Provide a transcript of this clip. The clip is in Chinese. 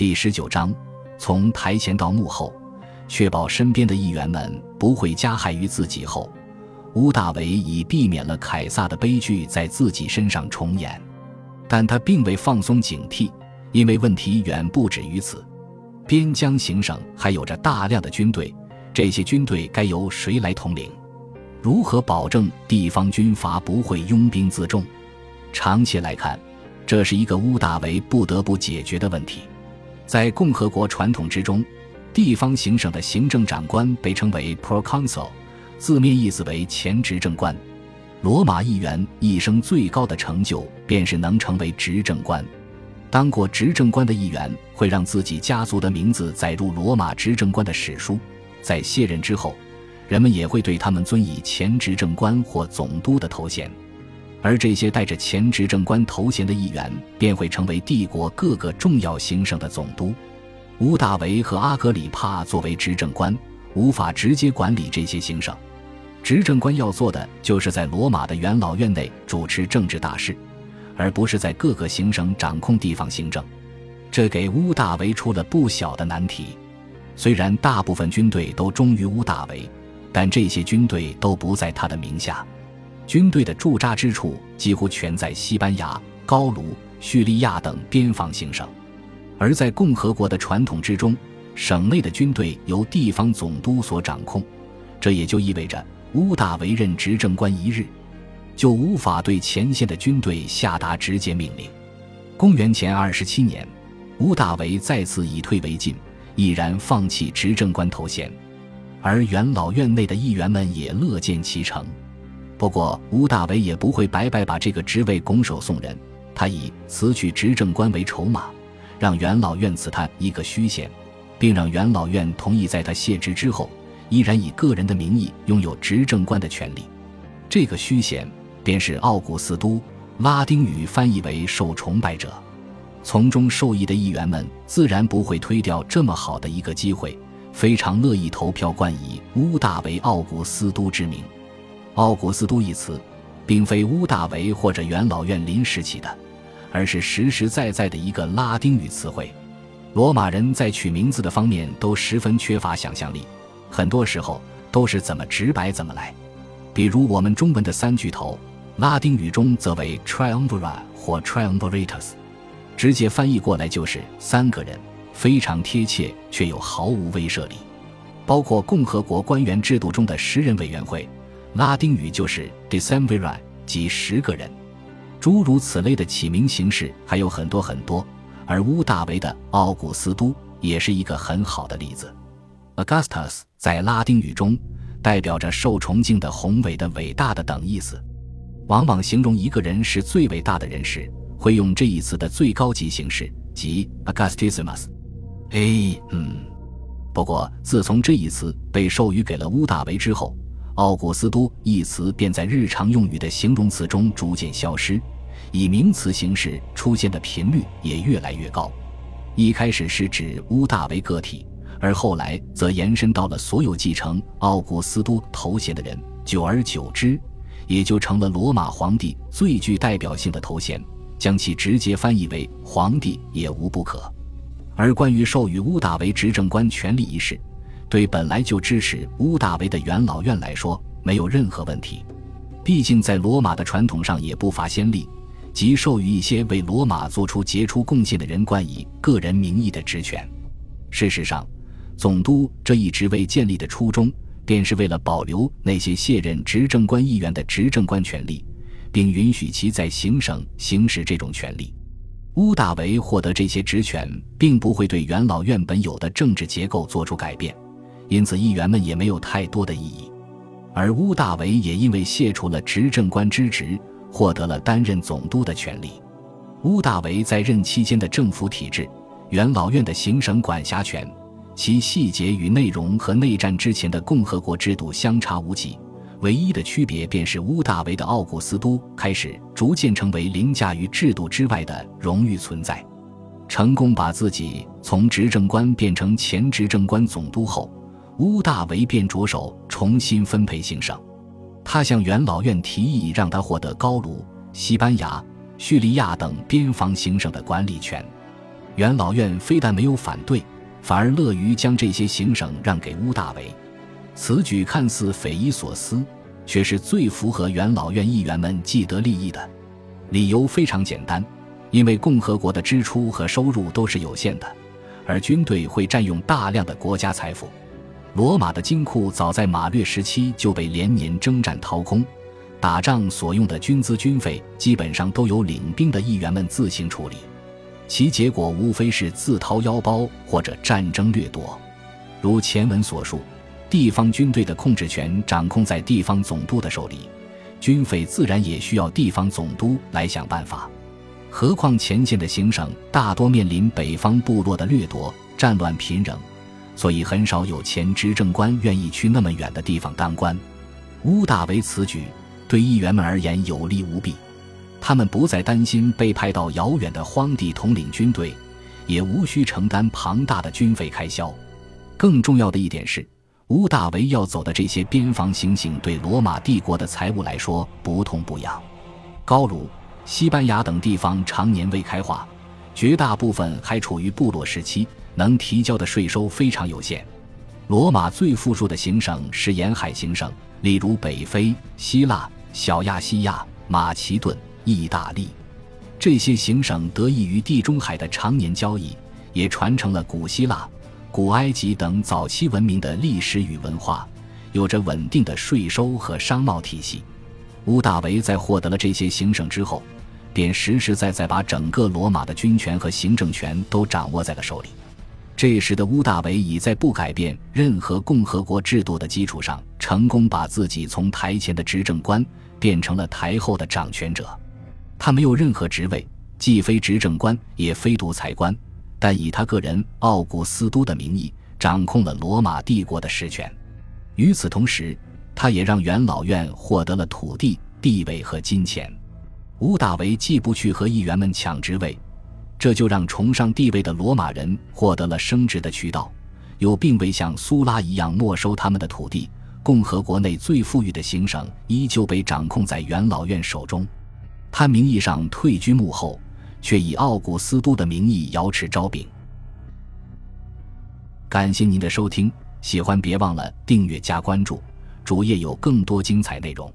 第十九章，从台前到幕后，确保身边的议员们不会加害于自己后，乌大维已避免了凯撒的悲剧在自己身上重演。但他并未放松警惕，因为问题远不止于此。边疆行省还有着大量的军队，这些军队该由谁来统领？如何保证地方军阀不会拥兵自重？长期来看，这是一个乌大维不得不解决的问题。在共和国传统之中，地方行省的行政长官被称为 proconsul，字面意思为前执政官。罗马议员一生最高的成就便是能成为执政官。当过执政官的议员会让自己家族的名字载入罗马执政官的史书。在卸任之后，人们也会对他们尊以前执政官或总督的头衔。而这些带着前执政官头衔的议员便会成为帝国各个重要行省的总督。乌大维和阿格里帕作为执政官，无法直接管理这些行省。执政官要做的就是在罗马的元老院内主持政治大事，而不是在各个行省掌控地方行政。这给乌大维出了不小的难题。虽然大部分军队都忠于乌大维，但这些军队都不在他的名下。军队的驻扎之处几乎全在西班牙、高卢、叙利亚等边防行省，而在共和国的传统之中，省内的军队由地方总督所掌控。这也就意味着，乌大维任执政官一日，就无法对前线的军队下达直接命令。公元前二十七年，乌大维再次以退为进，毅然放弃执政官头衔，而元老院内的议员们也乐见其成。不过，乌大维也不会白白把这个职位拱手送人。他以辞去执政官为筹码，让元老院赐他一个虚衔，并让元老院同意在他卸职之后，依然以个人的名义拥有执政官的权利。这个虚衔便是奥古斯都，拉丁语翻译为“受崇拜者”。从中受益的议员们自然不会推掉这么好的一个机会，非常乐意投票冠以乌大维奥古斯都之名。奥古斯都一词，并非乌大维或者元老院临时起的，而是实实在在的一个拉丁语词汇。罗马人在取名字的方面都十分缺乏想象力，很多时候都是怎么直白怎么来。比如我们中文的三巨头，拉丁语中则为 triumvirat 或 triumviratus，直接翻译过来就是三个人，非常贴切却又毫无威慑力。包括共和国官员制度中的十人委员会。拉丁语就是 decemviri，即十个人。诸如此类的起名形式还有很多很多，而乌大维的奥古斯都也是一个很好的例子。Augustus 在拉丁语中代表着受崇敬的、宏伟的、伟大的等意思。往往形容一个人是最伟大的人时，会用这一词的最高级形式，即 Augustissimus。哎，嗯。不过自从这一词被授予给了乌大维之后，奥古斯都一词便在日常用语的形容词中逐渐消失，以名词形式出现的频率也越来越高。一开始是指乌大维个体，而后来则延伸到了所有继承奥古斯都头衔的人。久而久之，也就成了罗马皇帝最具代表性的头衔，将其直接翻译为皇帝也无不可。而关于授予乌大维执政官权力一事，对本来就支持乌大维的元老院来说，没有任何问题。毕竟在罗马的传统上也不乏先例，即授予一些为罗马做出杰出贡献的人冠以个人名义的职权。事实上，总督这一职位建立的初衷，便是为了保留那些卸任执政官议员的执政官权力，并允许其在行省行使这种权利。乌大维获得这些职权，并不会对元老院本有的政治结构做出改变。因此，议员们也没有太多的异议，而乌大维也因为卸除了执政官之职，获得了担任总督的权利。乌大维在任期间的政府体制、元老院的行省管辖权，其细节与内容和内战之前的共和国制度相差无几。唯一的区别便是乌大维的奥古斯都开始逐渐成为凌驾于制度之外的荣誉存在。成功把自己从执政官变成前执政官总督后。乌大维便着手重新分配行省，他向元老院提议让他获得高卢、西班牙、叙利亚等边防行省的管理权。元老院非但没有反对，反而乐于将这些行省让给乌大维。此举看似匪夷所思，却是最符合元老院议员们既得利益的。理由非常简单，因为共和国的支出和收入都是有限的，而军队会占用大量的国家财富。罗马的金库早在马略时期就被连年征战掏空，打仗所用的军资军费基本上都由领兵的议员们自行处理，其结果无非是自掏腰包或者战争掠夺。如前文所述，地方军队的控制权掌控在地方总督的手里，军费自然也需要地方总督来想办法。何况前线的行省大多面临北方部落的掠夺、战乱频仍。所以很少有前执政官愿意去那么远的地方当官。乌大维此举对议员们而言有利无弊，他们不再担心被派到遥远的荒地统领军队，也无需承担庞大的军费开销。更重要的一点是，乌大维要走的这些边防行省对罗马帝国的财务来说不痛不痒。高卢、西班牙等地方常年未开化，绝大部分还处于部落时期。能提交的税收非常有限。罗马最富庶的行省是沿海行省，例如北非、希腊、小亚细亚、马其顿、意大利。这些行省得益于地中海的常年交易，也传承了古希腊、古埃及等早期文明的历史与文化，有着稳定的税收和商贸体系。屋大维在获得了这些行省之后，便实实在在把整个罗马的军权和行政权都掌握在了手里。这时的乌大维已在不改变任何共和国制度的基础上，成功把自己从台前的执政官变成了台后的掌权者。他没有任何职位，既非执政官，也非独裁官，但以他个人奥古斯都的名义，掌控了罗马帝国的实权。与此同时，他也让元老院获得了土地、地位和金钱。乌大维既不去和议员们抢职位。这就让崇尚地位的罗马人获得了升职的渠道，又并未像苏拉一样没收他们的土地。共和国内最富裕的行省依旧被掌控在元老院手中。他名义上退居幕后，却以奥古斯都的名义遥持招饼。感谢您的收听，喜欢别忘了订阅加关注，主页有更多精彩内容。